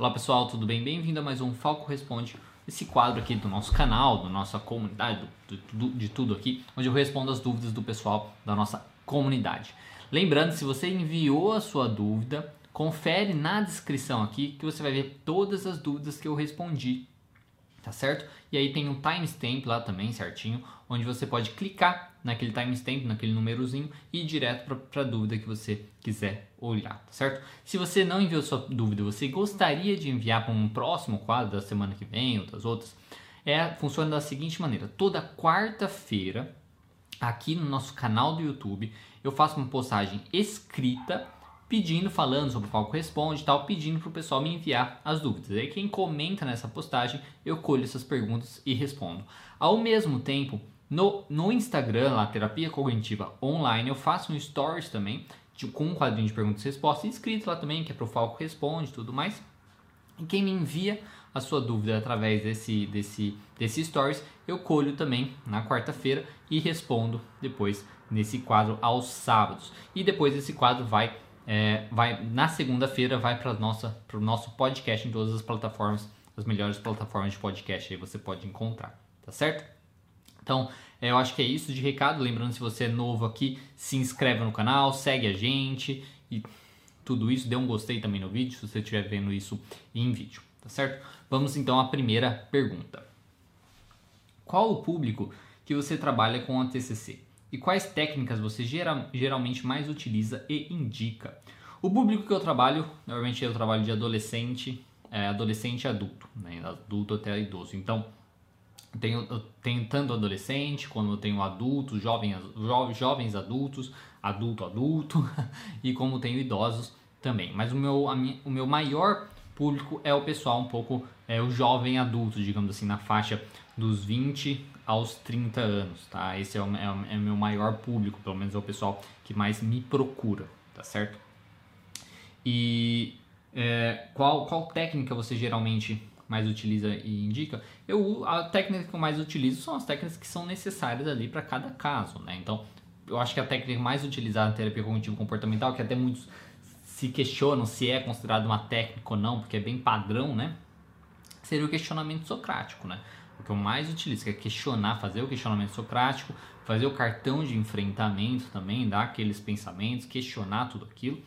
Olá pessoal, tudo bem? Bem-vindo a mais um Falco Responde, esse quadro aqui do nosso canal, da nossa comunidade, do, do, de tudo aqui, onde eu respondo as dúvidas do pessoal da nossa comunidade. Lembrando, se você enviou a sua dúvida, confere na descrição aqui que você vai ver todas as dúvidas que eu respondi, tá certo? E aí tem um timestamp lá também certinho, onde você pode clicar naquele timestamp, naquele númerozinho e ir direto para a dúvida que você quiser olhar, tá certo? Se você não enviou sua dúvida, você gostaria de enviar para um próximo quadro da semana que vem ou das outras, é, funciona da seguinte maneira: toda quarta-feira, aqui no nosso canal do YouTube, eu faço uma postagem escrita pedindo, falando sobre o Falco Responde e tal, pedindo para o pessoal me enviar as dúvidas. Aí quem comenta nessa postagem, eu colho essas perguntas e respondo. Ao mesmo tempo, no, no Instagram, lá, Terapia Cognitiva Online, eu faço um stories também, com um quadrinho de perguntas e respostas, inscrito lá também, que é pro Falco Responde e tudo mais. E quem me envia a sua dúvida através desse, desse, desse stories, eu colho também na quarta-feira e respondo depois nesse quadro aos sábados. E depois esse quadro vai, é, vai na segunda-feira, vai para o nosso podcast em todas as plataformas, as melhores plataformas de podcast aí você pode encontrar, tá certo? Então, eu acho que é isso de recado. Lembrando, se você é novo aqui, se inscreve no canal, segue a gente e tudo isso. Dê um gostei também no vídeo, se você estiver vendo isso em vídeo, tá certo? Vamos então à primeira pergunta. Qual o público que você trabalha com a TCC? E quais técnicas você geral, geralmente mais utiliza e indica? O público que eu trabalho, normalmente eu trabalho de adolescente, é, adolescente e adulto, né? adulto até idoso. Então, tenho, eu tenho tanto adolescente, como eu tenho adultos, jovens, jo, jovens adultos, adulto adulto, e como tenho idosos também. Mas o meu, minha, o meu maior público é o pessoal um pouco, é o jovem adulto, digamos assim, na faixa dos 20 aos 30 anos, tá? Esse é o, é, é o meu maior público, pelo menos é o pessoal que mais me procura, tá certo? E é, qual, qual técnica você geralmente mais utiliza e indica, eu a técnica que eu mais utilizo são as técnicas que são necessárias ali para cada caso, né? Então, eu acho que a técnica mais utilizada na terapia cognitivo comportamental, que até muitos se questionam se é considerado uma técnica ou não, porque é bem padrão, né? Seria o questionamento socrático, né? O que eu mais utilizo, que é questionar, fazer o questionamento socrático, fazer o cartão de enfrentamento também, dar aqueles pensamentos, questionar tudo aquilo,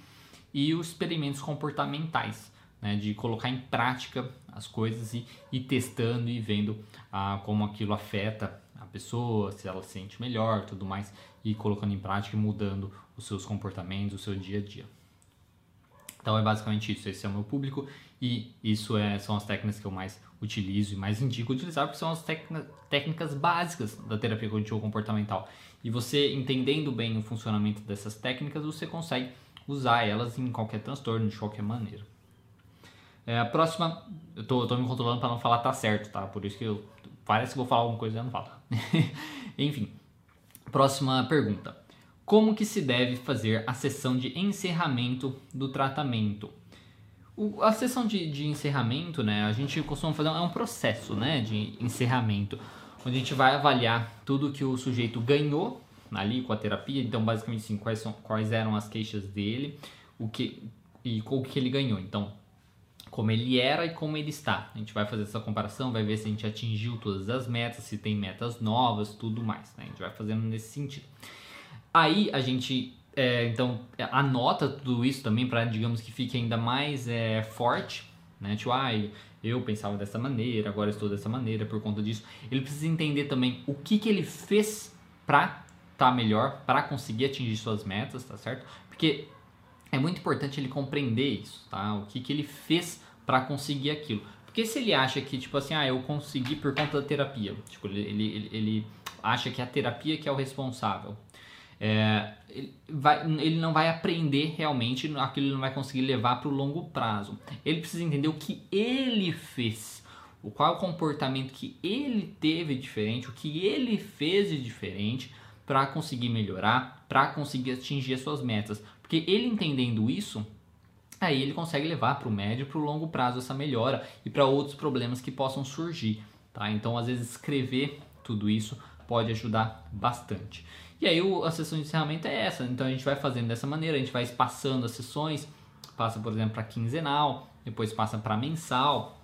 e os experimentos comportamentais, né, de colocar em prática as coisas e ir testando e vendo ah, como aquilo afeta a pessoa, se ela se sente melhor, tudo mais, e colocando em prática e mudando os seus comportamentos, o seu dia a dia. Então é basicamente isso, esse é o meu público e isso é, são as técnicas que eu mais utilizo e mais indico utilizar, porque são as técnicas básicas da terapia cognitivo comportamental. E você entendendo bem o funcionamento dessas técnicas, você consegue usar elas em qualquer transtorno, de qualquer maneira. É, a próxima, eu tô, tô me controlando para não falar tá certo, tá? Por isso que eu parece que vou falar alguma coisa e eu não falo. Enfim, próxima pergunta. Como que se deve fazer a sessão de encerramento do tratamento? O, a sessão de, de encerramento, né? A gente costuma fazer é um processo, né? De encerramento, onde a gente vai avaliar tudo que o sujeito ganhou ali com a terapia. Então, basicamente, sim, quais, são, quais eram as queixas dele, o que e o que ele ganhou. Então, como ele era e como ele está. A gente vai fazer essa comparação, vai ver se a gente atingiu todas as metas, se tem metas novas, tudo mais. Né? A gente vai fazendo nesse sentido. Aí a gente é, então anota tudo isso também para digamos que fique ainda mais é, forte, né? Tipo, ah, eu pensava dessa maneira, agora estou dessa maneira por conta disso. Ele precisa entender também o que, que ele fez para estar tá melhor, para conseguir atingir suas metas, tá certo? Porque é muito importante ele compreender isso, tá? O que, que ele fez para conseguir aquilo. Porque se ele acha que, tipo assim, ah, eu consegui por conta da terapia, tipo, ele, ele, ele acha que é a terapia que é o responsável, é, ele, vai, ele não vai aprender realmente, aquilo ele não vai conseguir levar para o longo prazo. Ele precisa entender o que ele fez, o qual é o comportamento que ele teve diferente, o que ele fez de diferente para conseguir melhorar, para conseguir atingir as suas metas. Porque ele entendendo isso, aí ele consegue levar para o médio e para o longo prazo essa melhora e para outros problemas que possam surgir. Tá? Então, às vezes, escrever tudo isso pode ajudar bastante. E aí a sessão de encerramento é essa. Então a gente vai fazendo dessa maneira, a gente vai espaçando as sessões, passa, por exemplo, para quinzenal, depois passa para mensal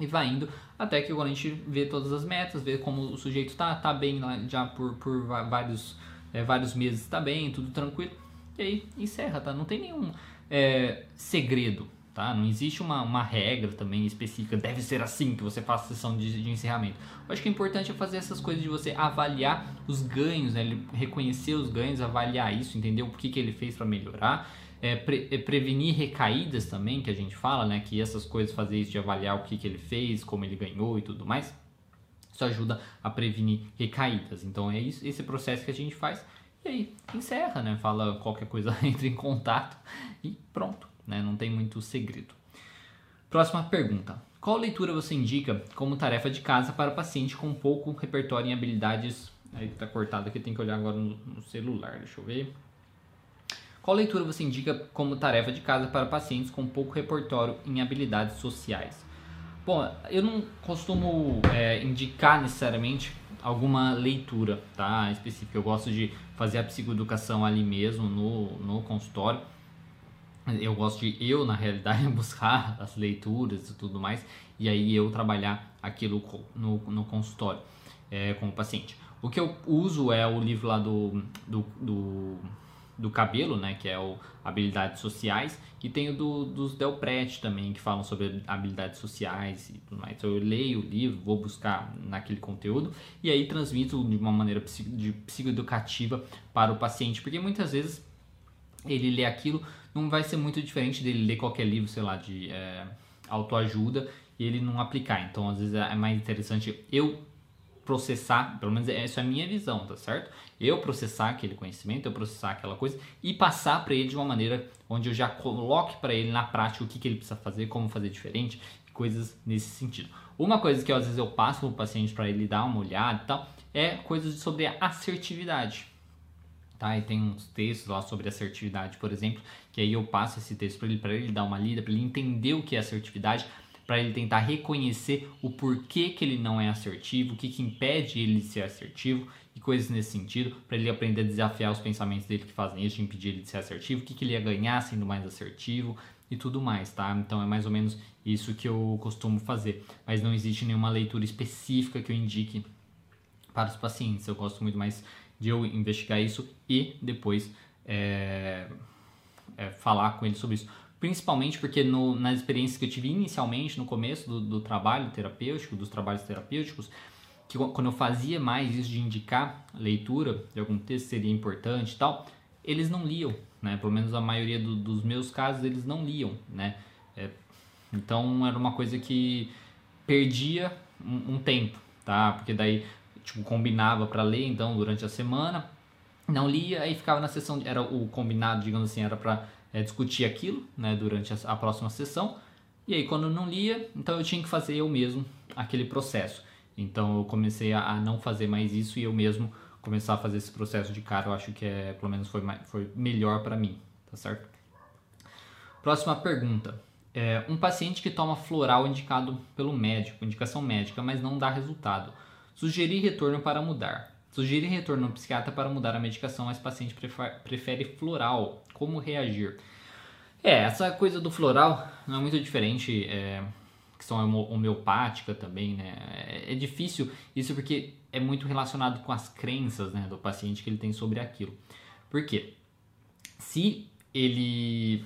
e vai indo até que quando a gente vê todas as metas, vê como o sujeito está tá bem lá já por, por vários, é, vários meses, está bem, tudo tranquilo, e aí encerra, tá? Não tem nenhum é, segredo, tá? Não existe uma, uma regra também específica, deve ser assim que você faça a sessão de, de encerramento. Eu acho que é importante é fazer essas coisas de você avaliar os ganhos, né? reconhecer os ganhos, avaliar isso, entender o que, que ele fez para melhorar é, pre, é prevenir recaídas também, que a gente fala, né? Que essas coisas, fazer isso de avaliar o que, que ele fez, como ele ganhou e tudo mais, isso ajuda a prevenir recaídas. Então é isso, esse processo que a gente faz e aí encerra, né? Fala qualquer coisa, entra em contato e pronto, né? Não tem muito segredo. Próxima pergunta. Qual leitura você indica como tarefa de casa para paciente com pouco repertório em habilidades? Aí tá cortado aqui, tem que olhar agora no, no celular, deixa eu ver. Qual leitura você indica como tarefa de casa para pacientes com pouco repertório em habilidades sociais? Bom, eu não costumo é, indicar necessariamente alguma leitura tá, específica. Eu gosto de fazer a psicoeducação ali mesmo no, no consultório. Eu gosto de eu, na realidade, buscar as leituras e tudo mais, e aí eu trabalhar aquilo no, no consultório é, com o paciente. O que eu uso é o livro lá do, do, do do cabelo, né, que é o habilidades sociais, e tem o do, dos Delpret também, que falam sobre habilidades sociais e tudo mais. Então eu leio o livro, vou buscar naquele conteúdo e aí transmito de uma maneira de psicoeducativa para o paciente, porque muitas vezes ele lê aquilo, não vai ser muito diferente dele ler qualquer livro, sei lá, de é, autoajuda e ele não aplicar. Então às vezes é mais interessante eu processar, pelo menos essa é a minha visão, tá certo? Eu processar aquele conhecimento, eu processar aquela coisa e passar para ele de uma maneira onde eu já coloque para ele na prática o que, que ele precisa fazer, como fazer diferente, coisas nesse sentido. Uma coisa que às vezes eu passo para o paciente para ele dar uma olhada e tal, é coisas sobre assertividade. Tá? E tem uns textos lá sobre assertividade, por exemplo, que aí eu passo esse texto para ele, para ele dar uma lida, para ele entender o que é assertividade, para ele tentar reconhecer o porquê que ele não é assertivo, o que, que impede ele de ser assertivo e coisas nesse sentido, para ele aprender a desafiar os pensamentos dele que fazem isso, impedir ele de ser assertivo, o que, que ele ia ganhar sendo mais assertivo e tudo mais, tá? Então é mais ou menos isso que eu costumo fazer, mas não existe nenhuma leitura específica que eu indique para os pacientes. Eu gosto muito mais de eu investigar isso e depois é, é, falar com ele sobre isso principalmente porque no, nas experiências que eu tive inicialmente, no começo do, do trabalho terapêutico, dos trabalhos terapêuticos, que quando eu fazia mais isso de indicar leitura de algum texto seria importante e tal, eles não liam, né? Pelo menos a maioria do, dos meus casos eles não liam, né? É, então era uma coisa que perdia um, um, tempo, tá? Porque daí tipo combinava para ler então durante a semana, não lia, aí ficava na sessão, era o combinado, digamos assim, era para é, discutir aquilo né, durante a, a, próxima sessão. E aí, quando não lia, então eu tinha que fazer eu mesmo aquele processo. Então eu comecei a, a não fazer mais isso e eu mesmo começar a fazer esse processo de cara. Eu acho que é, pelo menos foi, foi melhor para mim, tá certo? Próxima pergunta. É, um paciente que toma floral indicado pelo médico, indicação médica, mas não dá resultado. Sugerir retorno para mudar. Sugerir retorno ao psiquiatra para mudar a medicação, mas o paciente prefere floral como reagir? É, essa coisa do floral não é muito diferente, é, questão homeopática também, né? É, é difícil isso porque é muito relacionado com as crenças né, do paciente que ele tem sobre aquilo. Por quê? Se ele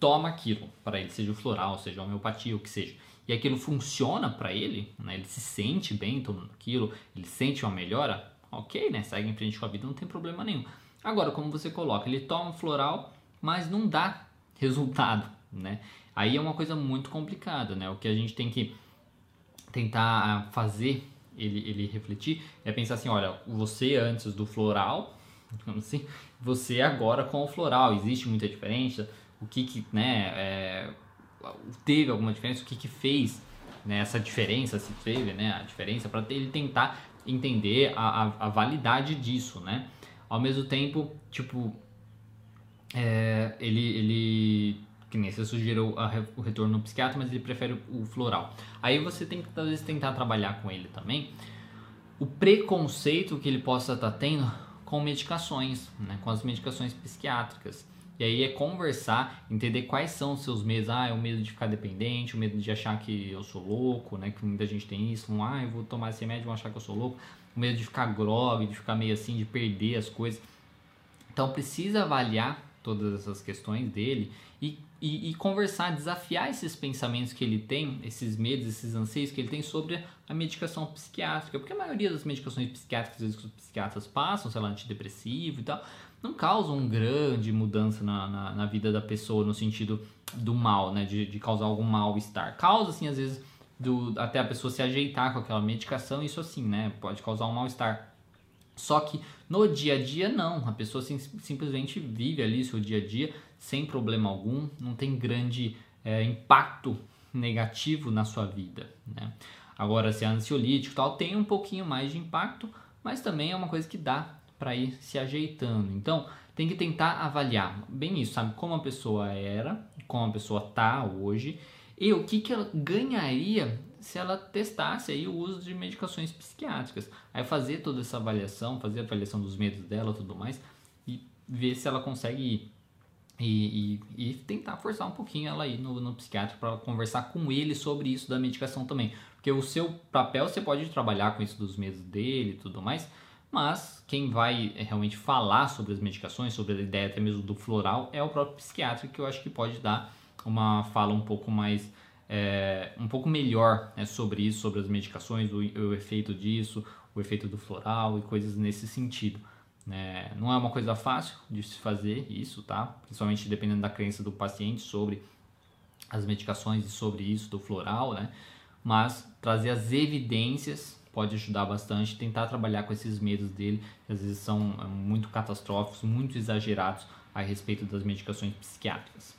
toma aquilo para ele, seja o floral, seja a homeopatia, o que seja, e aquilo funciona para ele, né, ele se sente bem tomando aquilo, ele sente uma melhora, ok, né? Segue em frente com a vida, não tem problema nenhum. Agora, como você coloca, ele toma floral, mas não dá resultado, né? Aí é uma coisa muito complicada, né? O que a gente tem que tentar fazer ele, ele refletir é pensar assim, olha, você antes do floral, digamos assim, você agora com o floral, existe muita diferença? O que que, né, é, teve alguma diferença? O que que fez né, essa diferença, se teve, né, a diferença, para ele tentar entender a, a, a validade disso, né? Ao mesmo tempo, tipo, é, ele, ele, que nem você sugeriu o retorno no psiquiatra, mas ele prefere o floral. Aí você tem que talvez tentar trabalhar com ele também o preconceito que ele possa estar tá tendo com medicações, né, com as medicações psiquiátricas. E aí é conversar, entender quais são os seus medos. Ah, é o medo de ficar dependente, o medo de achar que eu sou louco, né? Que muita gente tem isso. Um, ah, eu vou tomar esse remédio vão achar que eu sou louco. O medo de ficar grog, de ficar meio assim, de perder as coisas. Então precisa avaliar todas essas questões dele e, e, e, conversar, desafiar esses pensamentos que ele tem, esses medos, esses anseios que ele tem sobre a medicação psiquiátrica. Porque a maioria das medicações psiquiátricas que os psiquiatras passam, sei lá, antidepressivo e tal, não causam grande mudança na, na, na, vida da pessoa no sentido do mal, né? De, de causar algum mal-estar. Causa, assim, às vezes, do, até a pessoa se ajeitar com aquela medicação, isso assim, né? Pode causar um mal-estar. Só que no dia a dia, não. A pessoa sim, simplesmente vive ali seu dia a dia sem problema algum, não tem grande é, impacto negativo na sua vida. Né? Agora, se é ansiolítico tal, tem um pouquinho mais de impacto, mas também é uma coisa que dá para ir se ajeitando. Então, tem que tentar avaliar bem isso, sabe? Como a pessoa era, como a pessoa tá hoje e o que, que ela ganharia se ela testasse aí o uso de medicações psiquiátricas. Aí fazer toda essa avaliação, fazer a avaliação dos medos dela tudo mais e ver se ela consegue ir. E, e, e, tentar forçar um pouquinho ela aí no, no psiquiatra para conversar com ele sobre isso da medicação também. Porque o seu papel você pode trabalhar com isso dos medos dele e tudo mais, mas quem vai é, realmente falar sobre as medicações, sobre a ideia até mesmo do floral, é o próprio psiquiatra, que eu acho que pode dar uma fala um pouco mais. É, um pouco melhor né, sobre isso, sobre as medicações, o, o efeito disso, o efeito do floral e coisas nesse sentido. Né? Não é uma coisa fácil de se fazer isso, tá? Principalmente dependendo da crença do paciente sobre as medicações e sobre isso do floral, né? Mas trazer as evidências pode ajudar bastante, tentar trabalhar com esses medos dele, que às vezes são é, muito catastróficos, muito exagerados a respeito das medicações psiquiátricas.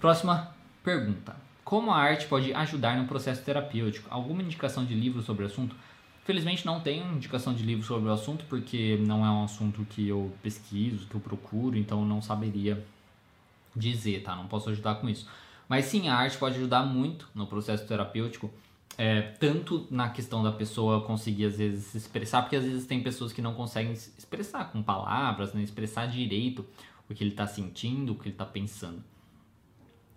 Próxima pergunta: Como a arte pode ajudar no processo terapêutico? Alguma indicação de livro sobre o assunto? Felizmente não tenho indicação de livro sobre o assunto, porque não é um assunto que eu pesquiso, que eu procuro, então não saberia dizer, tá? Não posso ajudar com isso. Mas sim, a arte pode ajudar muito no processo terapêutico é, tanto na questão da pessoa conseguir às vezes se expressar, porque às vezes tem pessoas que não conseguem se expressar com palavras, né, expressar direito o que ele está sentindo, o que ele está pensando.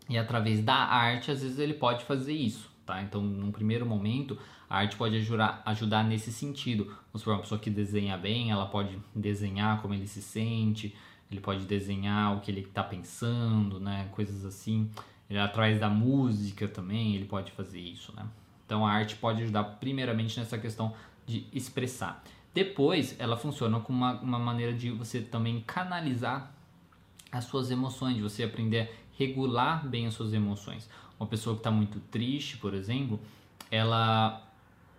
E através da arte, às vezes ele pode fazer isso, tá? Então, num primeiro momento, a arte pode ajudar, ajudar nesse sentido. Vamos supor, uma pessoa que desenha bem, ela pode desenhar como ele se sente, ele pode desenhar o que ele está pensando, né? Coisas assim. Ele, através da música também, ele pode fazer isso, né? Então a arte pode ajudar primeiramente nessa questão de expressar. Depois ela funciona como uma, uma maneira de você também canalizar as suas emoções, de você aprender a regular bem as suas emoções. Uma pessoa que está muito triste, por exemplo, ela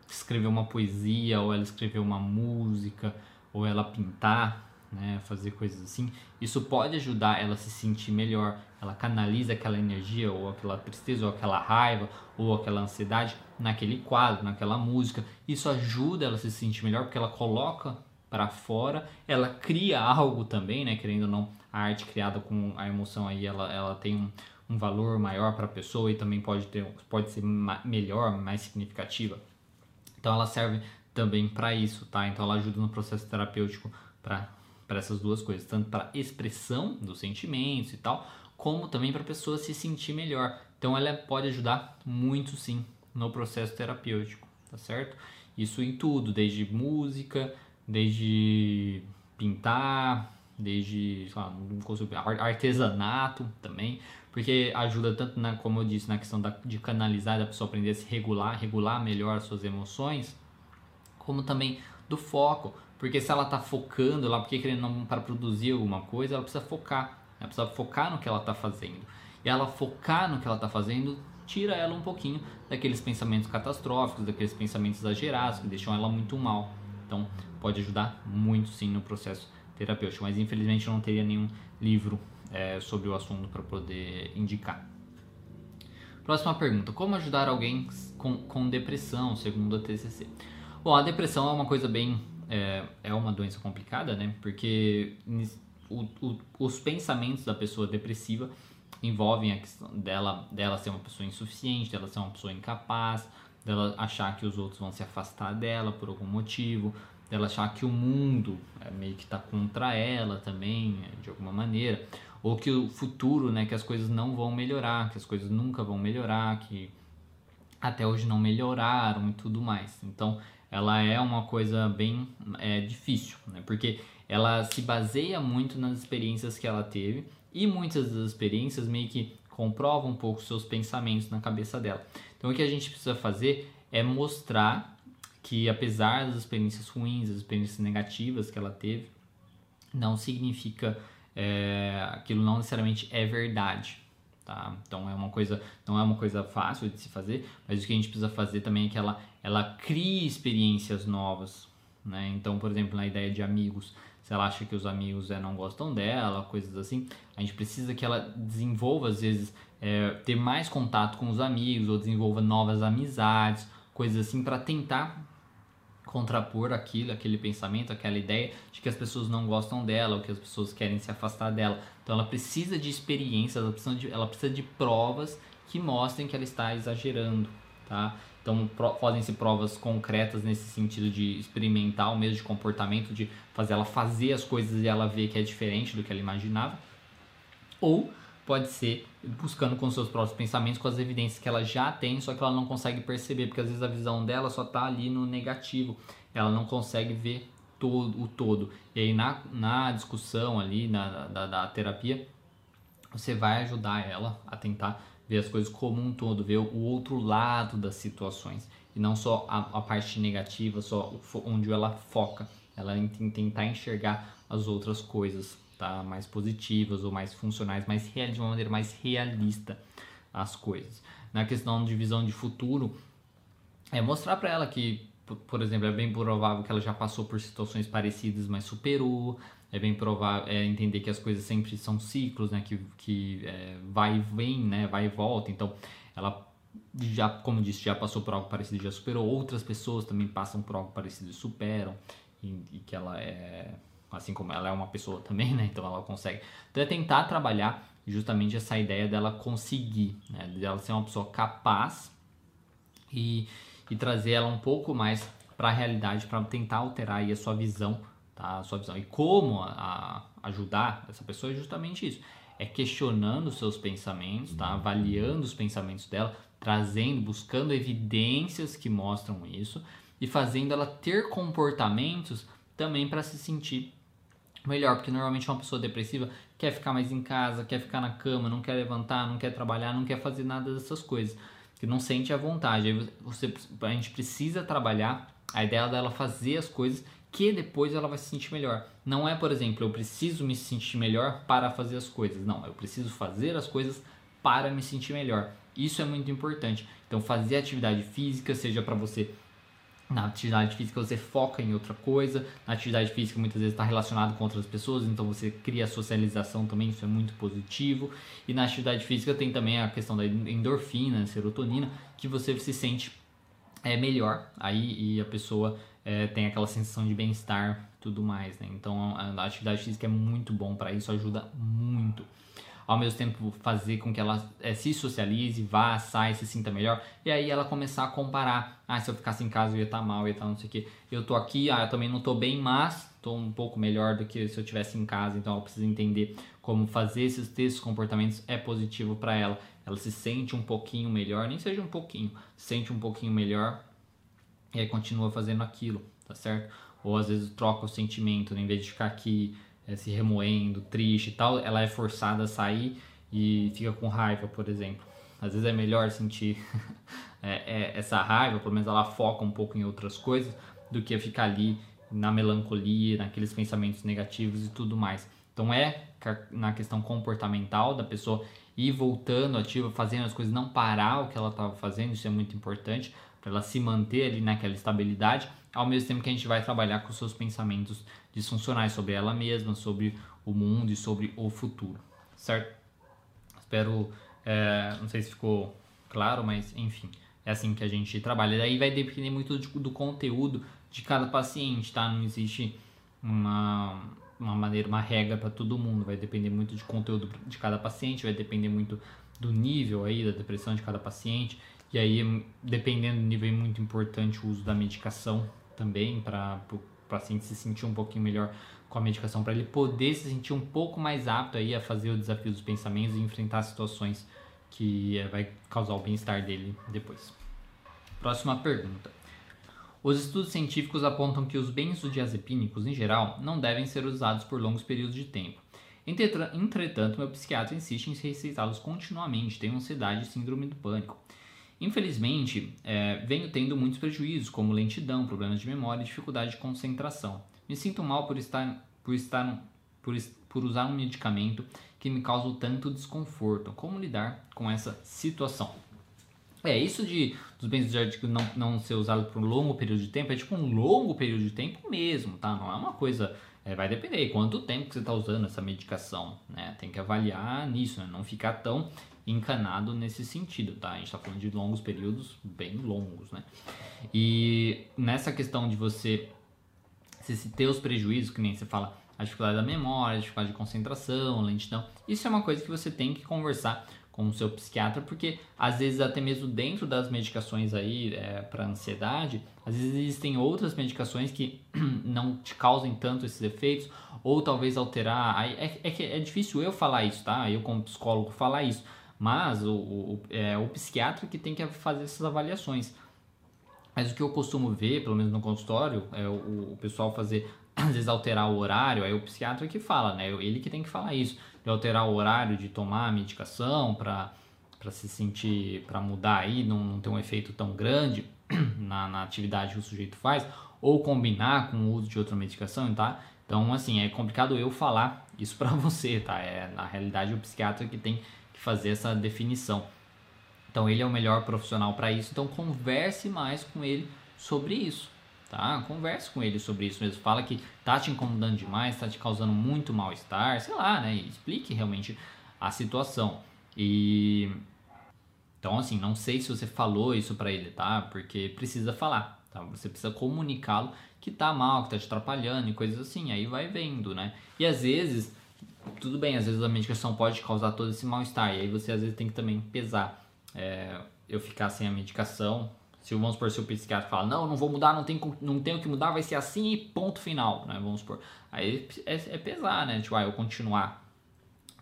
escrever uma poesia, ou ela escrever uma música, ou ela pintar, né, fazer coisas assim, isso pode ajudar ela a se sentir melhor. Ela canaliza aquela energia, ou aquela tristeza, ou aquela raiva, ou aquela ansiedade naquele quadro, naquela música. Isso ajuda ela a se sentir melhor porque ela coloca para fora, ela cria algo também, né? Querendo ou não, a arte criada com a emoção aí, ela, ela tem um, um valor maior para a pessoa e também pode ter pode ser melhor, mais significativa. Então ela serve também para isso, tá? Então ela ajuda no processo terapêutico para para essas duas coisas, tanto para expressão dos sentimentos e tal, como também para a pessoa se sentir melhor. Então ela pode ajudar muito sim no processo terapêutico, tá certo? Isso em tudo, desde música, desde pintar, desde lá, artesanato também, porque ajuda tanto na, como eu disse, na questão da, de canalizar, da pessoa aprender a se regular, regular melhor as suas emoções, como também do foco, porque se ela está focando lá, porque querendo para produzir alguma coisa, ela precisa focar, ela precisa focar no que ela está fazendo. E ela focar no que ela está fazendo tira ela um pouquinho daqueles pensamentos catastróficos, daqueles pensamentos exagerados que deixam ela muito mal. Então, pode ajudar muito sim no processo terapêutico, mas infelizmente eu não teria nenhum livro é, sobre o assunto para poder indicar. Próxima pergunta: Como ajudar alguém com, com depressão, segundo a TCC? Bom, a depressão é uma coisa bem. É, é uma doença complicada, né? Porque o, o, os pensamentos da pessoa depressiva envolvem a questão dela, dela ser uma pessoa insuficiente, dela ser uma pessoa incapaz, dela achar que os outros vão se afastar dela por algum motivo, dela achar que o mundo é, meio que está contra ela também, de alguma maneira, ou que o futuro, né, que as coisas não vão melhorar, que as coisas nunca vão melhorar, que até hoje não melhoraram e tudo mais. Então, ela é uma coisa bem é, difícil, né? Porque ela se baseia muito nas experiências que ela teve e muitas das experiências meio que comprovam um pouco seus pensamentos na cabeça dela. Então, o que a gente precisa fazer é mostrar que apesar das experiências ruins, das experiências negativas que ela teve, não significa é, aquilo não necessariamente é verdade. Tá? Então é uma coisa, não é uma coisa fácil de se fazer, mas o que a gente precisa fazer também é que ela, ela crie experiências novas. Né? Então, por exemplo, na ideia de amigos, se ela acha que os amigos é, não gostam dela, coisas assim, a gente precisa que ela desenvolva, às vezes, é, ter mais contato com os amigos, ou desenvolva novas amizades, coisas assim, para tentar contrapor aquilo, aquele pensamento, aquela ideia de que as pessoas não gostam dela ou que as pessoas querem se afastar dela. Então ela precisa de experiências, ela precisa de, ela precisa de provas que mostrem que ela está exagerando, tá? Então podem ser provas concretas nesse sentido de experimentar o mesmo de comportamento, de fazer ela fazer as coisas e ela ver que é diferente do que ela imaginava. Ou pode ser buscando com seus próprios pensamentos, com as evidências que ela já tem, só que ela não consegue perceber, porque às vezes a visão dela só está ali no negativo, ela não consegue ver todo, o todo. E aí na, na discussão ali, na, da, da terapia, você vai ajudar ela a tentar ver as coisas como um todo, ver o outro lado das situações. E não só a, a parte negativa, só onde ela foca, ela tentar enxergar as outras coisas tá? mais positivas ou mais funcionais, mais real, de uma maneira mais realista as coisas. Na questão de visão de futuro, é mostrar para ela que, por exemplo, é bem provável que ela já passou por situações parecidas, mas superou. É bem provável é entender que as coisas sempre são ciclos, né? Que, que é, vai e vem, né? Vai e volta. Então, ela já, como disse, já passou por algo parecido, já superou. Outras pessoas também passam por algo parecido e superam. E, e que ela é assim como ela é uma pessoa também, né? Então ela consegue. Então é tentar trabalhar justamente essa ideia dela conseguir, né? Dela ser uma pessoa capaz e, e trazer ela um pouco mais para a realidade, para tentar alterar aí a sua visão, tá? A sua visão. E como a, a ajudar essa pessoa é justamente isso. É questionando os seus pensamentos, tá? Avaliando os pensamentos dela, trazendo, buscando evidências que mostram isso e fazendo ela ter comportamentos também para se sentir melhor, porque normalmente uma pessoa depressiva quer ficar mais em casa, quer ficar na cama, não quer levantar, não quer trabalhar, não quer fazer nada dessas coisas, que não sente a vontade. Aí você, a gente precisa trabalhar a ideia dela fazer as coisas que depois ela vai se sentir melhor. Não é, por exemplo, eu preciso me sentir melhor para fazer as coisas. Não, eu preciso fazer as coisas para me sentir melhor. Isso é muito importante. Então, fazer atividade física, seja para você na atividade física você foca em outra coisa. Na atividade física muitas vezes está relacionado com outras pessoas, então você cria socialização também, isso é muito positivo. E na atividade física tem também a questão da endorfina, serotonina, que você se sente é, melhor aí e a pessoa é, tem aquela sensação de bem-estar tudo mais. Né? Então a atividade física é muito bom para isso, ajuda muito ao mesmo tempo fazer com que ela é, se socialize, vá, saia, se sinta melhor, e aí ela começar a comparar, ah, se eu ficasse em casa eu ia estar tá mal, eu ia estar tá não sei o que, eu tô aqui, ah, eu também não tô bem, mas tô um pouco melhor do que se eu tivesse em casa, então ela precisa entender como fazer esses, esses comportamentos é positivo para ela, ela se sente um pouquinho melhor, nem seja um pouquinho, se sente um pouquinho melhor, e aí continua fazendo aquilo, tá certo? Ou às vezes troca o sentimento, né? em vez de ficar aqui é, se remoendo, triste e tal, ela é forçada a sair e fica com raiva, por exemplo. Às vezes é melhor sentir é, é, essa raiva, pelo menos ela foca um pouco em outras coisas, do que ficar ali na melancolia, naqueles pensamentos negativos e tudo mais. Então é na questão comportamental da pessoa ir voltando ativa, fazendo as coisas, não parar o que ela estava fazendo, isso é muito importante para ela se manter ali naquela estabilidade, ao mesmo tempo que a gente vai trabalhar com seus pensamentos disfuncionais sobre ela mesma, sobre o mundo e sobre o futuro, certo? Espero, é, não sei se ficou claro, mas enfim, é assim que a gente trabalha. Daí vai depender muito do, do conteúdo de cada paciente, tá? Não existe uma, uma maneira, uma regra para todo mundo, vai depender muito de conteúdo de cada paciente, vai depender muito do nível aí da depressão de cada paciente e aí, dependendo do nível, é muito importante o uso da medicação também para o paciente se sentir um pouquinho melhor com a medicação para ele poder se sentir um pouco mais apto aí a fazer o desafio dos pensamentos e enfrentar situações que é, vai causar o bem-estar dele depois. Próxima pergunta. Os estudos científicos apontam que os benzodiazepínicos, em geral, não devem ser usados por longos períodos de tempo. Entretanto, meu psiquiatra insiste em receitá-los continuamente, tenho ansiedade e síndrome do pânico. Infelizmente, é, venho tendo muitos prejuízos, como lentidão, problemas de memória e dificuldade de concentração. Me sinto mal por estar, por estar, por, por usar um medicamento que me causa tanto desconforto. Como lidar com essa situação? É, isso de dos benzodiazepínicos não, não ser usado por um longo período de tempo é tipo um longo período de tempo mesmo, tá? Não é uma coisa. É, vai depender quanto tempo que você está usando essa medicação, né? Tem que avaliar nisso, né? Não ficar tão encanado nesse sentido, tá? A gente está falando de longos períodos bem longos, né? E nessa questão de você se ter os prejuízos, que nem você fala, a dificuldade da memória, a dificuldade de concentração, lentidão, isso é uma coisa que você tem que conversar com o seu psiquiatra, porque às vezes até mesmo dentro das medicações aí é, para ansiedade, às vezes existem outras medicações que não te causem tanto esses efeitos, ou talvez alterar. É, é, é difícil eu falar isso, tá? Eu como psicólogo falar isso, mas o, o, é o psiquiatra que tem que fazer essas avaliações. Mas o que eu costumo ver, pelo menos no consultório, é o, o pessoal fazer às vezes alterar o horário, aí o psiquiatra que fala, né? Ele que tem que falar isso de alterar o horário de tomar a medicação para para se sentir, para mudar aí, não, não ter um efeito tão grande na, na atividade que o sujeito faz, ou combinar com o uso de outra medicação, tá? Então, assim, é complicado eu falar isso para você, tá? É, na realidade, o psiquiatra que tem fazer essa definição. Então, ele é o melhor profissional para isso, então converse mais com ele sobre isso tá? Converse com ele sobre isso mesmo. Fala que tá te incomodando demais, tá te causando muito mal-estar, sei lá, né? Explique realmente a situação. E então assim, não sei se você falou isso para ele, tá? Porque precisa falar, tá? Você precisa comunicá-lo que tá mal, que tá te atrapalhando e coisas assim. Aí vai vendo, né? E às vezes tudo bem, às vezes a medicação pode causar todo esse mal-estar. E aí você às vezes tem que também pesar. É, eu ficar sem a medicação se vamos supor, se o psiquiatra fala, não, não vou mudar, não tem, não tenho que mudar, vai ser assim e ponto final, né? Vamos supor. Aí é, é pesar, né? Tipo, ah, eu continuar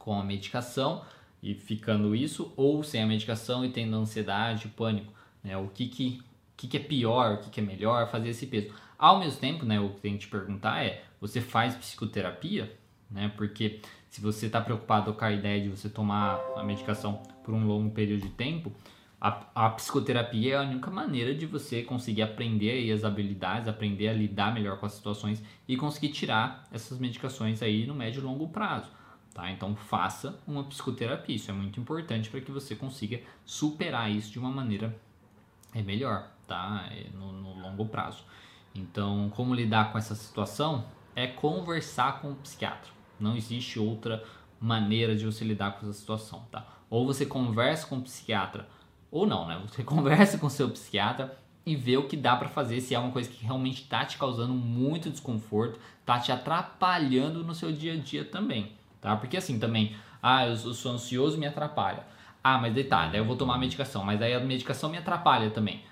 com a medicação e ficando isso, ou sem a medicação e tendo ansiedade, pânico, né? O que que, que, que é pior, o que, que é melhor, fazer esse peso. Ao mesmo tempo, né, o que tem que te perguntar é, você faz psicoterapia? Né? Porque se você está preocupado com a ideia de você tomar a medicação por um longo período de tempo, a, a, psicoterapia é a única maneira de você conseguir aprender aí as habilidades, aprender a lidar melhor com as situações e conseguir tirar essas medicações aí no médio e longo prazo. Tá? Então faça uma psicoterapia, isso é muito importante para que você consiga superar isso de uma maneira é melhor, tá? É no, no longo prazo. Então, como lidar com essa situação? É conversar com o psiquiatra. Não existe outra maneira de você lidar com essa situação, tá? Ou você conversa com o psiquiatra ou não, né? Você conversa com seu psiquiatra e vê o que dá para fazer se é uma coisa que realmente tá te causando muito desconforto, tá te atrapalhando no seu dia a dia também, tá? Porque assim também, ah, eu, sou ansioso me atrapalha. Ah, mas daí eu vou tomar a medicação, mas aí a medicação me atrapalha também.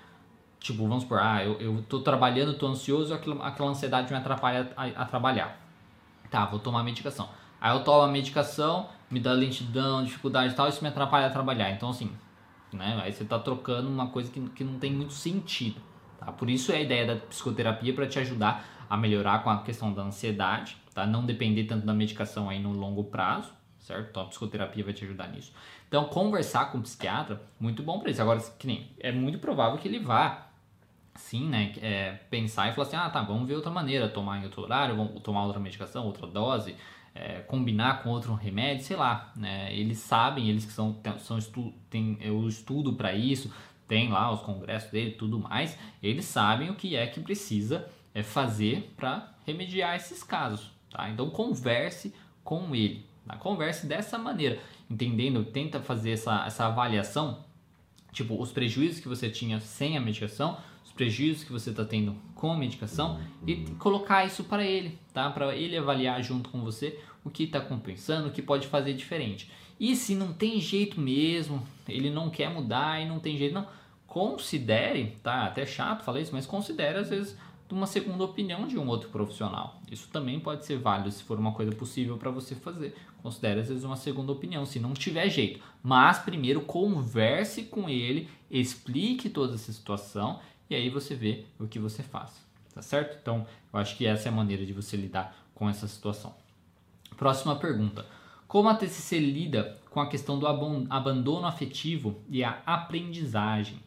Tipo, vamos supor, ah, eu, eu tô trabalhando, tô ansioso, aquela, aquela ansiedade me atrapalha a, a trabalhar. Tá, vou tomar medicação. Aí eu tomo a medicação, me dá lentidão, dificuldade e tal, isso me atrapalha a trabalhar. Então, assim, né? Aí você está trocando uma coisa que, que não tem muito sentido. Tá? Por isso é a ideia da psicoterapia para te ajudar a melhorar com a questão da ansiedade, tá? Não depender tanto da medicação aí no longo prazo, certo? Então a psicoterapia vai te ajudar nisso. Então conversar com o psiquiatra, muito bom para isso. Agora, que nem, é muito provável que ele vá sim, né, é, pensar e falar assim, ah, tá, vamos ver outra maneira, tomar em outro horário, vamos tomar outra medicação, outra dose, é, combinar com outro remédio, sei lá, né? Eles sabem, eles que são, são estu, tem o estudo para isso, tem lá os congressos dele, tudo mais, eles sabem o que é que precisa é, fazer para remediar esses casos, tá? Então converse com ele, tá? converse dessa maneira, entendendo, tenta fazer essa, essa avaliação, tipo os prejuízos que você tinha sem a medicação, os prejuízos que você está tendo com a medicação e colocar isso para ele, tá? Para ele avaliar junto com você o que está compensando, o que pode fazer diferente. E se não tem jeito mesmo, ele não quer mudar e não tem jeito, não, considere, tá? Até chato falar isso, mas considere às vezes uma segunda opinião de um outro profissional. Isso também pode ser válido se for uma coisa possível para você fazer. Considere às vezes uma segunda opinião, se não tiver jeito. Mas primeiro converse com ele, explique toda essa situação e aí você vê o que você faz. Tá certo? Então, eu acho que essa é a maneira de você lidar com essa situação. Próxima pergunta. Como a TCC lida com a questão do abandono afetivo e a aprendizagem?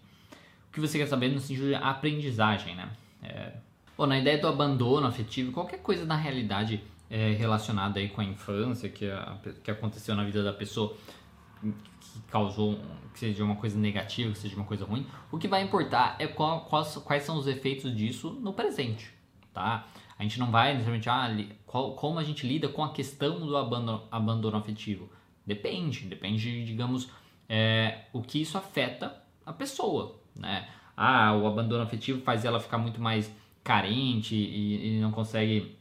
O que você quer saber no sentido de aprendizagem, né? É, Bom, na ideia do abandono afetivo, qualquer coisa na realidade é, relacionada aí com a infância, que, a, que aconteceu na vida da pessoa, que causou, que seja uma coisa negativa, que seja uma coisa ruim, o que vai importar é qual, quais, quais são os efeitos disso no presente, tá? A gente não vai necessariamente, ah, qual, como a gente lida com a questão do abandono, abandono afetivo. Depende, depende, digamos, é, o que isso afeta a pessoa, né? Ah, o abandono afetivo faz ela ficar muito mais carente e, e não consegue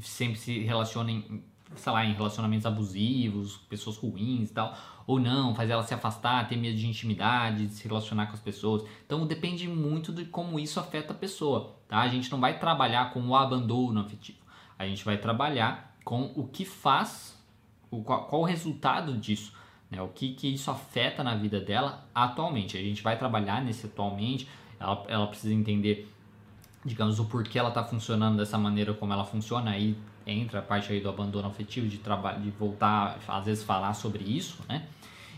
sempre se relaciona em, sei lá, em relacionamentos abusivos, pessoas ruins e tal, ou não, faz ela se afastar, ter medo de intimidade, de se relacionar com as pessoas. Então depende muito de como isso afeta a pessoa, tá? A gente não vai trabalhar com o abandono afetivo. A gente vai trabalhar com o que faz, o, qual, qual o resultado disso, né? O que, que isso afeta na vida dela atualmente. A gente vai trabalhar nesse atualmente, ela, ela precisa entender digamos, o porquê ela está funcionando dessa maneira como ela funciona, aí entra a parte aí do abandono afetivo, de trabalho, de voltar, às vezes falar sobre isso, né?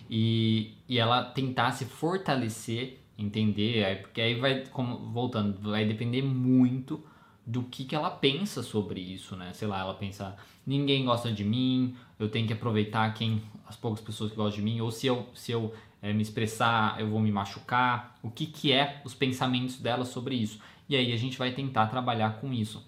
E, e ela tentar se fortalecer, entender, aí, porque aí vai, como, voltando, vai depender muito do que, que ela pensa sobre isso, né? Sei lá, ela pensa, ninguém gosta de mim, eu tenho que aproveitar quem as poucas pessoas que gostam de mim, ou se eu, se eu é, me expressar, eu vou me machucar, o que, que é os pensamentos dela sobre isso. E aí a gente vai tentar trabalhar com isso.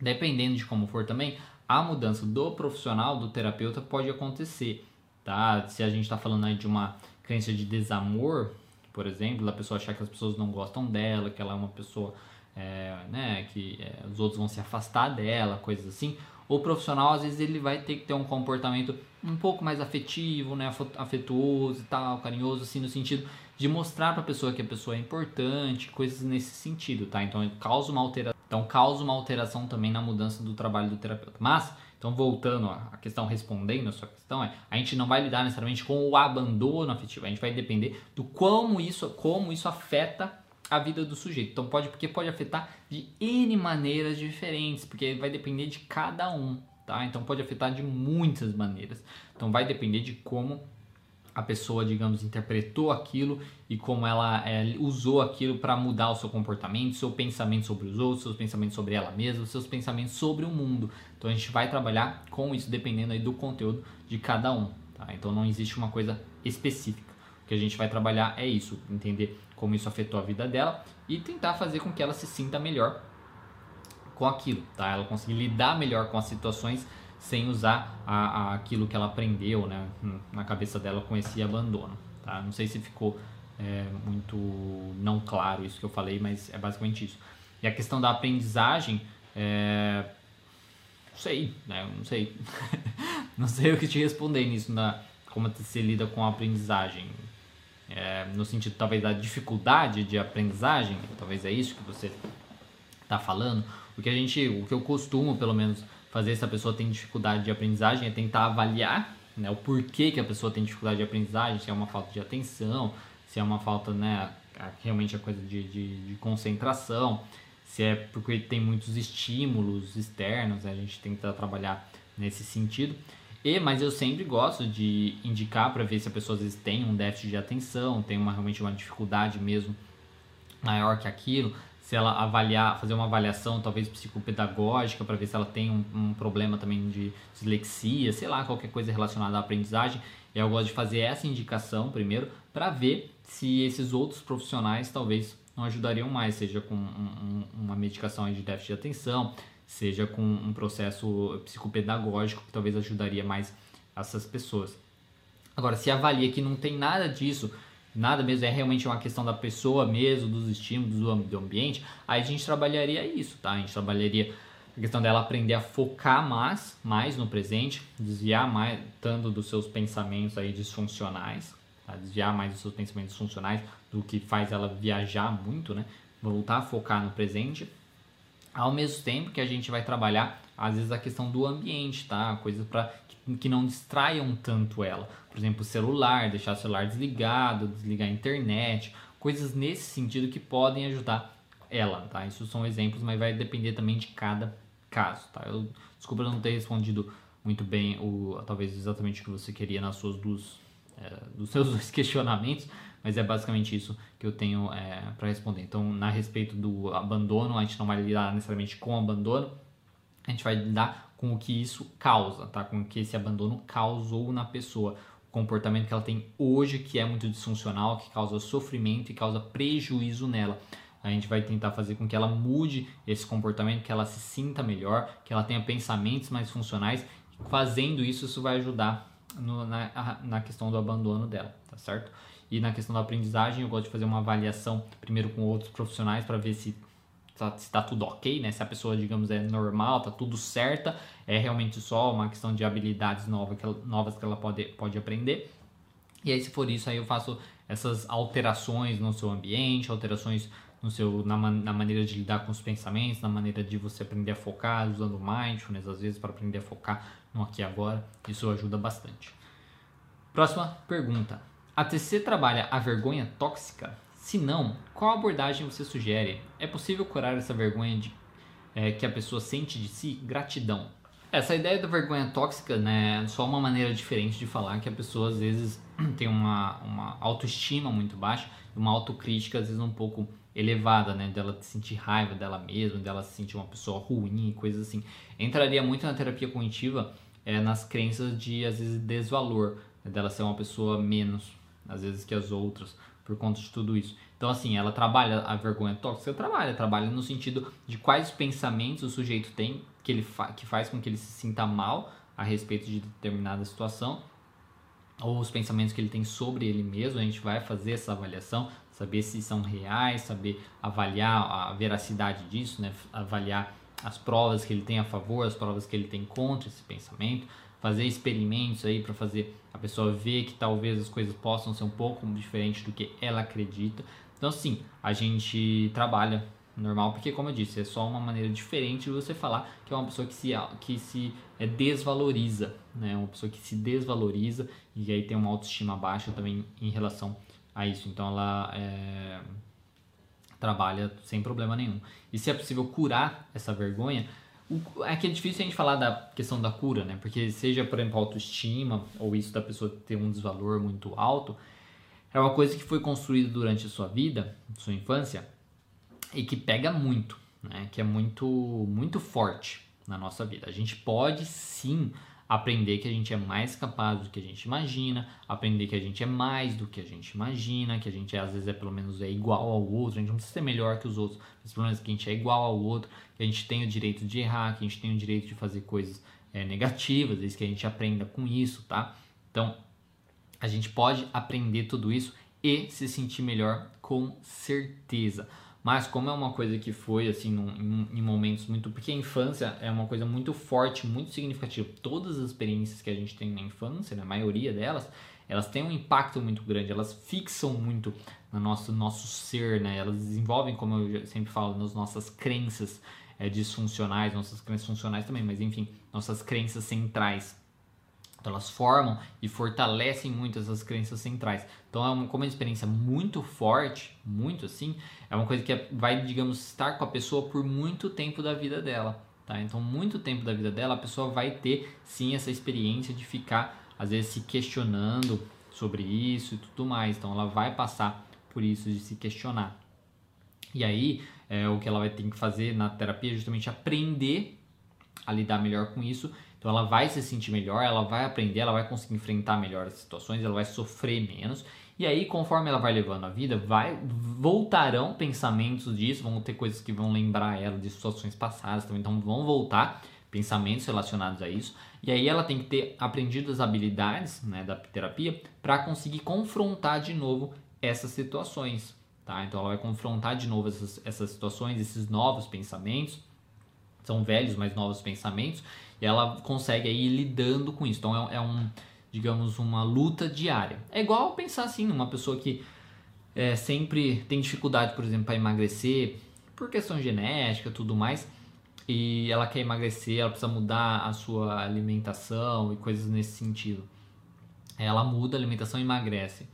Dependendo de como for também, a mudança do profissional, do terapeuta, pode acontecer. Tá? Se a gente está falando aí de uma crença de desamor, por exemplo, da pessoa achar que as pessoas não gostam dela, que ela é uma pessoa é, né, que é, os outros vão se afastar dela, coisas assim. O profissional, às vezes, ele vai ter que ter um comportamento um pouco mais afetivo, né, afetuoso e tal, carinhoso, assim, no sentido de mostrar para a pessoa que a pessoa é importante, coisas nesse sentido, tá? Então causa uma alteração, então causa uma alteração também na mudança do trabalho do terapeuta. Mas, então voltando à questão, respondendo a sua questão, é, a gente não vai lidar necessariamente com o abandono afetivo, a gente vai depender do como isso, como isso afeta a vida do sujeito. Então pode, porque pode afetar de N maneiras diferentes, porque vai depender de cada um, tá? Então pode afetar de muitas maneiras. Então vai depender de como a pessoa, digamos, interpretou aquilo e como ela é, usou aquilo para mudar o seu comportamento, seu pensamento sobre os outros, seus pensamentos sobre ela mesma, seus pensamentos sobre o mundo. Então a gente vai trabalhar com isso dependendo aí do conteúdo de cada um. Tá? Então não existe uma coisa específica. O que a gente vai trabalhar é isso, entender como isso afetou a vida dela e tentar fazer com que ela se sinta melhor com aquilo, tá? Ela conseguir lidar melhor com as situações sem usar a, a, aquilo que ela aprendeu né, na cabeça dela com esse abandono. Tá? Não sei se ficou é, muito não claro isso que eu falei, mas é basicamente isso. E a questão da aprendizagem, é... não sei, né? não sei. não sei o que te responder nisso, na, como você lida com a aprendizagem. É, no sentido talvez da dificuldade de aprendizagem, talvez é isso que você está falando. O que a gente, o que eu costumo pelo menos fazer se a pessoa tem dificuldade de aprendizagem é tentar avaliar né, o porquê que a pessoa tem dificuldade de aprendizagem, se é uma falta de atenção, se é uma falta, né, realmente a coisa de, de, de concentração, se é porque tem muitos estímulos externos, né, a gente tenta trabalhar nesse sentido. E, mas eu sempre gosto de indicar para ver se a pessoa às vezes tem um déficit de atenção, tem uma, realmente uma dificuldade mesmo maior que aquilo, se ela avaliar, fazer uma avaliação talvez psicopedagógica para ver se ela tem um, um, problema também de dislexia, sei lá, qualquer coisa relacionada à aprendizagem. Eu gosto de fazer essa indicação primeiro para ver se esses outros profissionais talvez não ajudariam mais, seja com um, uma medicação de déficit de atenção, seja com um processo psicopedagógico que talvez ajudaria mais essas pessoas. Agora, se avalia que não tem nada disso, nada mesmo, é realmente uma questão da pessoa mesmo, dos estímulos, do ambiente, aí a gente trabalharia isso, tá? A gente trabalharia a questão dela aprender a focar mais, mais no presente, desviar mais tanto dos seus pensamentos aí disfuncionais, tá? desviar mais dos seus pensamentos disfuncionais do que faz ela viajar muito, né? Voltar a focar no presente Ao mesmo tempo que a gente vai trabalhar, às vezes, a questão do ambiente, tá? Coisas para que não distraiam tanto ela. Por exemplo, o celular, deixar o celular desligado, desligar a internet, coisas nesse sentido que podem ajudar ela, tá? Isso são exemplos, mas vai depender também de cada caso, tá? Eu, desculpa não ter respondido muito bem, o, talvez exatamente o que você queria nas suas duas, é, dos seus dois questionamentos, mas é basicamente isso que eu tenho é, para responder. Então, na respeito do abandono, a gente não vai lidar necessariamente com abandono, a gente vai lidar com o que isso causa, tá? Com o que esse abandono causou na pessoa, o comportamento que ela tem hoje que é muito disfuncional, que causa sofrimento e causa prejuízo nela. A gente vai tentar fazer com que ela mude esse comportamento, que ela se sinta melhor, que ela tenha pensamentos mais funcionais. Fazendo isso, isso vai ajudar no, na, na questão do abandono dela, tá certo? E na questão da aprendizagem, eu gosto de fazer uma avaliação primeiro com outros profissionais para ver se está tá tudo ok, né? Se a pessoa, digamos, é normal, tá tudo certa, é realmente só uma questão de habilidades novas que ela, novas que ela pode, pode aprender. E aí, se for isso, aí eu faço essas alterações no seu ambiente, alterações no seu, na, na maneira de lidar com os pensamentos, na maneira de você aprender a focar, usando mindfulness, às vezes, para aprender a focar no aqui e agora. Isso ajuda bastante. Próxima pergunta. A TC trabalha a vergonha tóxica? Se não, qual abordagem você sugere? É possível curar essa vergonha de, é, que a pessoa sente de si? Gratidão. Essa ideia da vergonha tóxica né, é só uma maneira diferente de falar que a pessoa às vezes tem uma, uma autoestima muito baixa uma autocrítica às vezes um pouco elevada, né? Dela sentir raiva dela mesma, dela se sentir uma pessoa ruim e coisas assim. Entraria muito na terapia cognitiva é, nas crenças de às vezes desvalor, né, dela ser uma pessoa menos às vezes que as outras, por conta de tudo isso. Então, assim, ela trabalha a vergonha tóxica, trabalha, trabalha no sentido de quais pensamentos o sujeito tem que ele fa que faz com que ele se sinta mal a respeito de determinada situação, ou os pensamentos que ele tem sobre ele mesmo. A gente vai fazer essa avaliação, saber se são reais, saber avaliar a veracidade disso, né? avaliar as provas que ele tem a favor, as provas que ele tem contra esse pensamento fazer experimentos aí para fazer a pessoa ver que talvez as coisas possam ser um pouco diferentes do que ela acredita. Então, sim, a gente trabalha normal, porque como eu disse, é só uma maneira diferente de você falar que é uma pessoa que se, que se é, desvaloriza, né? Uma pessoa que se desvaloriza e aí tem uma autoestima baixa também em relação a isso. Então ela é, trabalha sem problema nenhum. E se é possível curar essa vergonha, é que é difícil a gente falar da questão da cura, né? Porque seja, por exemplo, autoestima ou isso da pessoa ter um desvalor muito alto, é uma coisa que foi construída durante a sua vida, sua infância, e que pega muito, né? Que é muito, muito forte na nossa vida. A gente pode sim aprender que a gente é mais capaz do que a gente imagina, aprender que a gente é mais do que a gente imagina, que a gente às vezes é pelo menos é igual ao outro, a gente não precisa ser melhor que os outros, mas pelo menos que a gente é igual ao outro, que a gente tem o direito de errar, que a gente tem o direito de fazer coisas é, negativas, desde que a gente aprenda com isso, tá? Então, a gente pode aprender tudo isso e se sentir melhor com certeza. Mas como é uma coisa que foi assim num, em, momentos muito. Porque a infância é uma coisa muito forte, muito significativa. Todas as experiências que a gente tem na infância, na maioria delas, elas têm um impacto muito grande, elas fixam muito no nosso, nosso ser, né? Elas desenvolvem, como eu sempre falo, nas nossas crenças é, disfuncionais, nossas crenças funcionais também, mas enfim, nossas crenças centrais. Então elas formam e fortalecem muito essas crenças centrais. Então é uma, como uma experiência muito forte, muito assim, é uma coisa que é, vai, digamos, estar com a pessoa por muito tempo da vida dela. Tá? Então, muito tempo da vida dela, a pessoa vai ter sim essa experiência de ficar, às vezes, se questionando sobre isso e tudo mais. Então, ela vai passar por isso de se questionar. E aí, é, o que ela vai ter que fazer na terapia é justamente aprender a lidar melhor com isso então ela vai se sentir melhor, ela vai aprender, ela vai conseguir enfrentar melhor as situações, ela vai sofrer menos. E aí, conforme ela vai levando a vida, vai voltarão pensamentos disso, vão ter coisas que vão lembrar ela de situações passadas também, então vão voltar pensamentos relacionados a isso. E aí ela tem que ter aprendido as habilidades né, da terapia para conseguir confrontar de novo essas situações. Tá? Então ela vai confrontar de novo essas, essas situações, esses novos pensamentos. São velhos, mas novos pensamentos e ela consegue aí ir lidando com isso. Então é, é um, digamos, uma luta diária. É igual pensar assim, numa pessoa que é, sempre tem dificuldade, por exemplo, para emagrecer, por questão genética tudo mais. e ela quer emagrecer, ela precisa mudar a sua alimentação e coisas nesse sentido. Ela muda a alimentação e emagrece.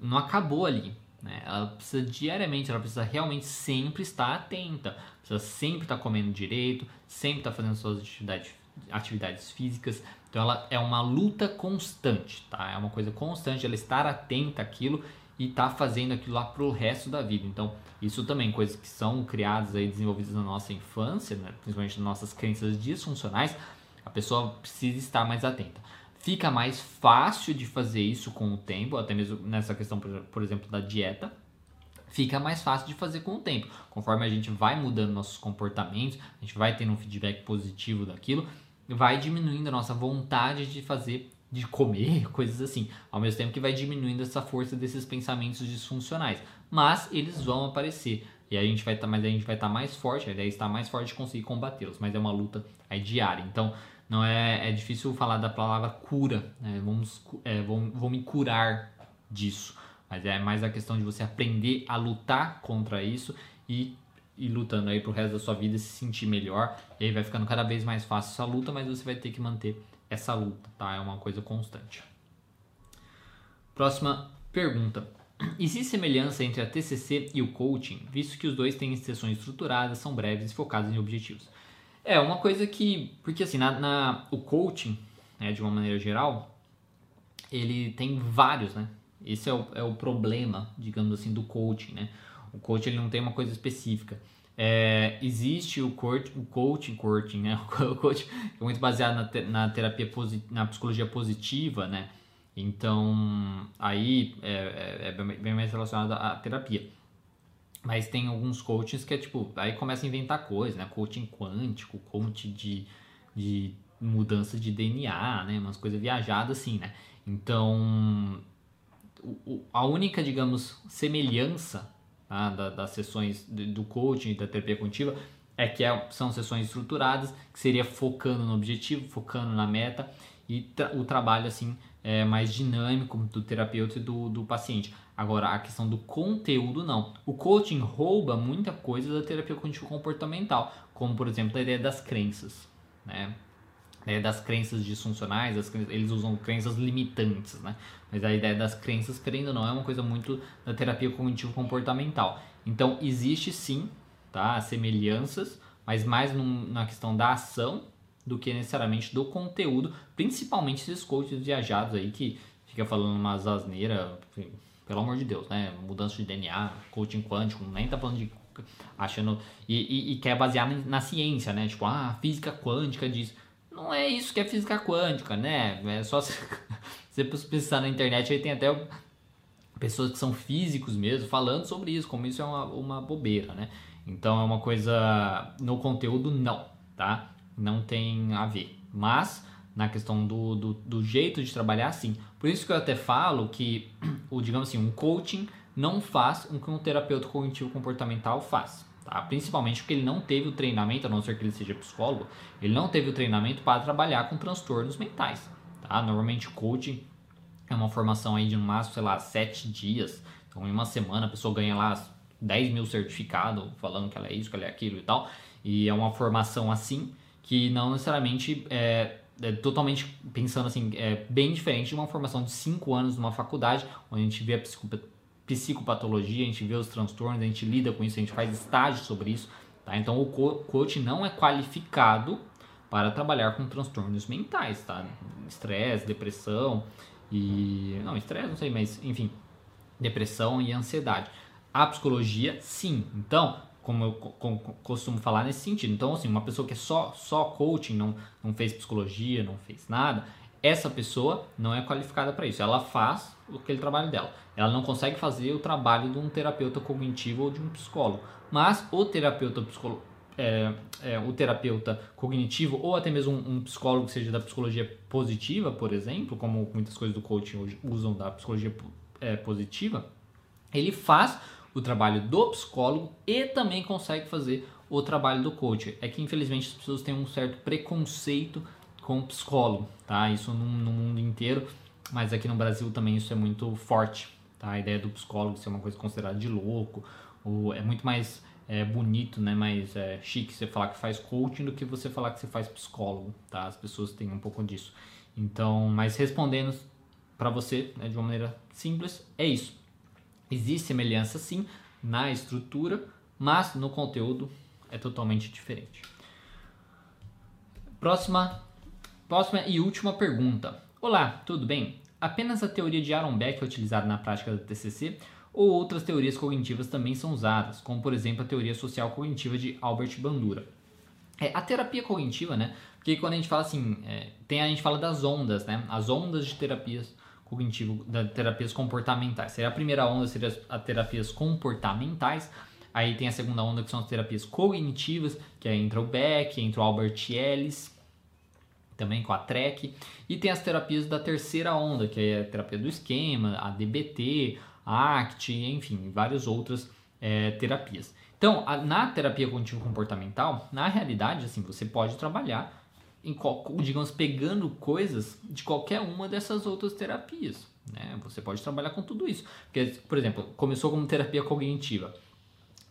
Não acabou ali. Né? Ela precisa diariamente, ela precisa realmente sempre estar atenta, precisa sempre estar comendo direito, sempre estar fazendo suas atividades, atividades físicas. Então ela é uma luta constante, tá? É uma coisa constante ela estar atenta àquilo e estar tá fazendo aquilo lá pro resto da vida. Então isso também coisas que são criadas e desenvolvidas na nossa infância, né? principalmente nas nossas crenças disfuncionais, a pessoa precisa estar mais atenta. Fica mais fácil de fazer isso com o tempo, até mesmo nessa questão, por exemplo, da dieta. Fica mais fácil de fazer com o tempo. Conforme a gente vai mudando nossos comportamentos, a gente vai tendo um feedback positivo daquilo, vai diminuindo a nossa vontade de fazer de comer, coisas assim, ao mesmo tempo que vai diminuindo essa força desses pensamentos disfuncionais. Mas eles vão aparecer. E a gente vai estar, tá, mas a gente vai estar tá mais forte, a ideia é estar mais forte de conseguir combatê-los, mas é uma luta é diária. Então, não é, é difícil falar da palavra cura, né? vamos, é, vou me curar disso, mas é mais a questão de você aprender a lutar contra isso e ir lutando aí pro resto da sua vida, se sentir melhor, e aí vai ficando cada vez mais fácil essa luta, mas você vai ter que manter essa luta, tá? É uma coisa constante. Próxima pergunta. Existe semelhança entre a TCC e o coaching, visto que os dois têm sessões estruturadas, são breves e focadas em objetivos? É uma coisa que, porque assim, na, na o coaching, né, de uma maneira geral, ele tem vários, né? Esse é o, é o problema, digamos assim, do coaching, né? O coaching ele não tem uma coisa específica. É, existe o, coach, o coaching, coaching, né? O coaching é muito baseado na, te, na terapia, na psicologia positiva, né? Então, aí é, é, é, bem mais relacionado à terapia. Mas tem alguns coaches que é tipo, aí começa a inventar coisas, né? Coaching quântico, coaching de, de mudança de DNA, né? Umas coisas viajadas assim, né? Então, a única, digamos, semelhança tá? da, das sessões do coaching e da terapia cognitiva é que é, são sessões estruturadas, que seria focando no objetivo, focando na meta e tra o trabalho assim é mais dinâmico do terapeuta e do, do paciente. Agora, a questão do conteúdo, não. O coaching rouba muita coisa da terapia cognitivo comportamental, como por exemplo a ideia das crenças, né? É, das crenças disfuncionais, eles usam crenças limitantes, né? Mas a ideia das crenças, querendo ou não, é uma coisa muito da terapia cognitivo-comportamental. Então, existe sim, tá? Semelhanças, mas mais num, na questão da ação do que necessariamente do conteúdo, principalmente esses coaches viajados aí que fica falando umas asneiras, pelo amor de Deus, né? Mudança de DNA, coaching quântico, nem tá falando de achando e, e, e quer basear na, ciência, né? Tipo, ah, física quântica diz não é isso que é física quântica, né? É só se você pesquisar na internet aí tem até pessoas que são físicos mesmo falando sobre isso, como isso é uma, uma bobeira, né? Então é uma coisa no conteúdo não, tá? Não tem a ver. Mas na questão do, do, do jeito de trabalhar, sim. Por isso que eu até falo que, o, digamos assim, um coaching não faz o que um terapeuta cognitivo comportamental faz. Tá? Principalmente porque ele não teve o treinamento, a não ser que ele seja psicólogo, ele não teve o treinamento para trabalhar com transtornos mentais. Tá? Normalmente coaching é uma formação aí de no máximo, sei lá, sete dias. Então em uma semana a pessoa ganha lá 10 mil certificados falando que ela é isso, que ela é aquilo e tal. E é uma formação assim que não necessariamente é, é totalmente pensando assim, é bem diferente de uma formação de 5 anos numa faculdade, onde a gente vê a psicopatologia, a gente vê os transtornos, a gente lida com isso, a gente faz estágio sobre isso. Tá? Então o coach não é qualificado para trabalhar com transtornos mentais, tá? Estresse, depressão e. Não, estresse não sei, mas enfim, depressão e ansiedade. A psicologia, sim. Então, como eu costumo falar nesse sentido. Então, assim, uma pessoa que é só, só coaching, não, não fez psicologia, não fez nada, essa pessoa não é qualificada para isso. Ela faz aquele trabalho dela. Ela não consegue fazer o trabalho de um terapeuta cognitivo ou de um psicólogo. Mas o terapeuta psicólogo, é, é, o terapeuta cognitivo ou até mesmo um, um, psicólogo que seja da psicologia positiva, por exemplo, como muitas coisas do coaching hoje usam da psicologia é, positiva, ele faz o trabalho do psicólogo e também consegue fazer o trabalho do coach. É que infelizmente as pessoas têm um certo preconceito com o psicólogo, tá? Isso no, no, mundo inteiro, mas aqui no Brasil também isso é muito forte, tá? A ideia do psicólogo ser uma coisa considerada de louco O, é muito mais é, bonito, né? Mais é, chique você falar que faz coaching do que você falar que você faz psicólogo, tá? As pessoas têm um pouco disso. Então, mas respondendo para você né, de uma maneira simples, é isso. Existe semelhança sim na estrutura, mas no conteúdo é totalmente diferente. Próxima, próxima e última pergunta. Olá, tudo bem? Apenas a teoria de Aaron Beck é utilizada na prática da TCC ou outras teorias cognitivas também são usadas, como por exemplo a teoria social cognitiva de Albert Bandura. É, a terapia cognitiva, né? Porque quando a gente fala assim, é, tem a gente fala das ondas, né? As ondas de terapias cognitivo, das terapias comportamentais. Seria a primeira onda seria as terapias comportamentais. Aí tem a segunda onda que são as terapias cognitivas, que é entra o Beck, entra o Albert Ellis, também com a TREC. E tem as terapias da terceira onda, que é a terapia do esquema, a DBT, a ACT, enfim, várias outras é, terapias. Então, a, na terapia cognitivo-comportamental, na realidade, assim, você pode trabalhar em, digamos, pegando coisas de qualquer uma dessas outras terapias. Né? Você pode trabalhar com tudo isso. Porque, por exemplo, começou como terapia cognitiva.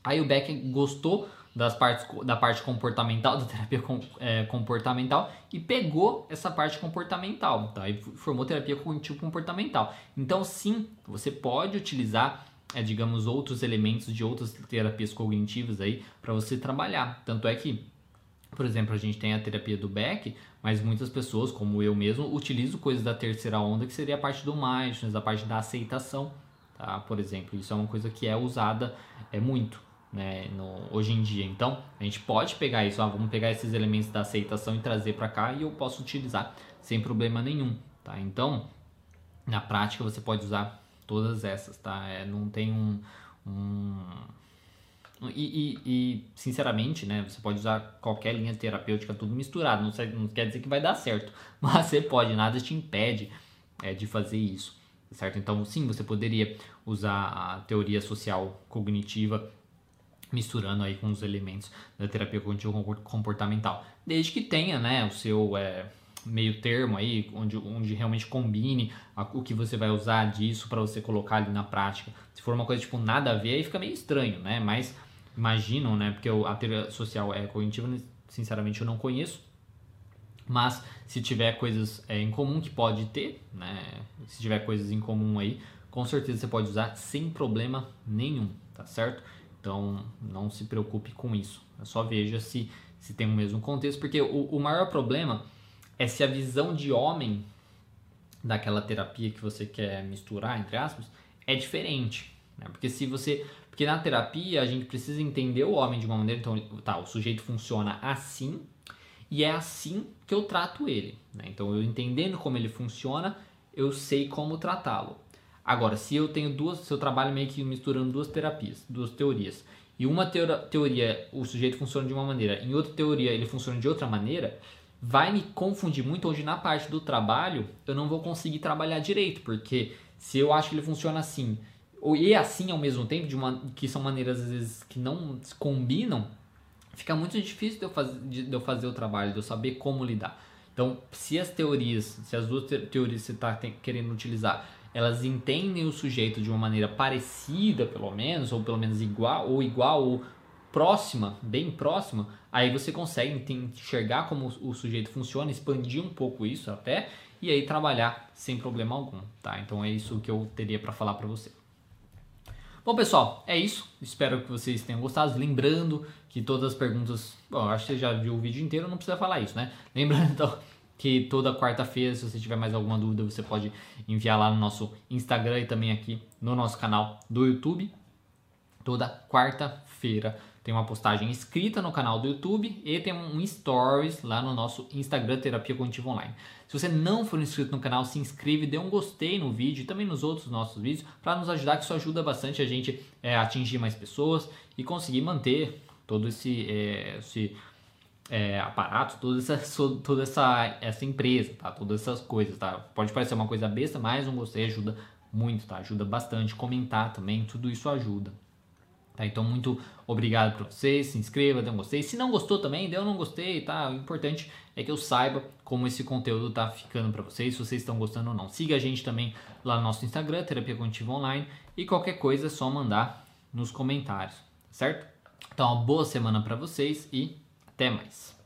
Aí o Beck gostou das partes, da parte comportamental, da terapia com, é, comportamental, e pegou essa parte comportamental, tá? E formou terapia cognitivo-comportamental. Então, sim, você pode utilizar, é, digamos, outros elementos de outras terapias cognitivas aí para você trabalhar. Tanto é que por exemplo, a gente tem a terapia do Beck, mas muitas pessoas, como eu mesmo, utilizam coisas da terceira onda, que seria a parte do mindfulness, a parte da aceitação, tá? Por exemplo, isso é uma coisa que é usada é muito, né, no, hoje em dia. Então, a gente pode pegar isso, ah, vamos pegar esses elementos da aceitação e trazer para cá e eu posso utilizar sem problema nenhum, tá? Então, na prática você pode usar todas essas, tá? É, não tem um, um e, e, e, sinceramente, né, você pode usar qualquer linha terapêutica tudo misturado, não, não, quer dizer que vai dar certo, mas você pode, nada te impede é, de fazer isso, certo? Então, sim, você poderia usar a teoria social cognitiva misturando aí com os elementos da terapia cognitivo comportamental, desde que tenha, né, o seu é, meio termo aí, onde, onde realmente combine a, o que você vai usar disso para você colocar ali na prática. Se for uma coisa tipo nada a ver, aí fica meio estranho, né? Mas imaginam, né? Porque a teoria social é cognitiva, sinceramente eu não conheço. Mas se tiver coisas é, em comum que pode ter, né? Se tiver coisas em comum aí, com certeza você pode usar sem problema nenhum, tá certo? Então não se preocupe com isso. Só veja se, se tem o mesmo contexto, porque o, o maior problema é se a visão de homem daquela terapia que você quer misturar, entre aspas, é diferente. Né? Porque se você porque na terapia a gente precisa entender o homem de uma maneira, então, tá, o sujeito funciona assim e é assim que eu trato ele. Né? Então, eu entendendo como ele funciona, eu sei como tratá-lo. Agora, se eu tenho duas, se eu trabalho meio que misturando duas terapias, duas teorias, e uma teoria o sujeito funciona de uma maneira, em outra teoria ele funciona de outra maneira, vai me confundir muito, onde na parte do trabalho eu não vou conseguir trabalhar direito, porque se eu acho que ele funciona assim e assim ao mesmo tempo, de uma, que são maneiras às vezes que não se combinam, fica muito difícil de eu, fazer, de eu fazer o trabalho, de eu saber como lidar. Então, se as teorias, se as duas teorias que você está querendo utilizar, elas entendem o sujeito de uma maneira parecida, pelo menos, ou pelo menos igual, ou igual, ou próxima, bem próxima, aí você consegue enxergar como o sujeito funciona, expandir um pouco isso até, e aí trabalhar sem problema algum, tá? Então é isso que eu teria para falar para você. Bom, pessoal, é isso. Espero que vocês tenham gostado. Lembrando que todas as perguntas. Bom, acho que você já viu o vídeo inteiro, não precisa falar isso, né? Lembrando então que toda quarta-feira, se você tiver mais alguma dúvida, você pode enviar lá no nosso Instagram e também aqui no nosso canal do YouTube. Toda quarta-feira tem uma postagem escrita no canal do YouTube e tem um stories lá no nosso Instagram Terapia Cognitiva Online. Se você não for inscrito no canal, se inscreve, dê um gostei no vídeo e também nos outros nossos vídeos para nos ajudar, que isso ajuda bastante a gente é, atingir mais pessoas e conseguir manter todo esse, é, esse é, aparato, toda essa, toda essa, essa empresa, tá? Todas essas coisas, tá? Pode parecer uma coisa besta, mas um gostei ajuda muito, tá? Ajuda bastante. Comentar também, tudo isso ajuda. Tá? Então, muito obrigado para vocês. Se inscreva, dê um gostei. Se não gostou também, dê um não gostei, tá? O importante é que eu saiba como esse conteúdo tá ficando para vocês, se vocês estão gostando ou não. Siga a gente também lá no nosso Instagram, Terapia Cognitiva Online. E qualquer coisa é só mandar nos comentários, certo? Então, uma boa semana para vocês e até mais.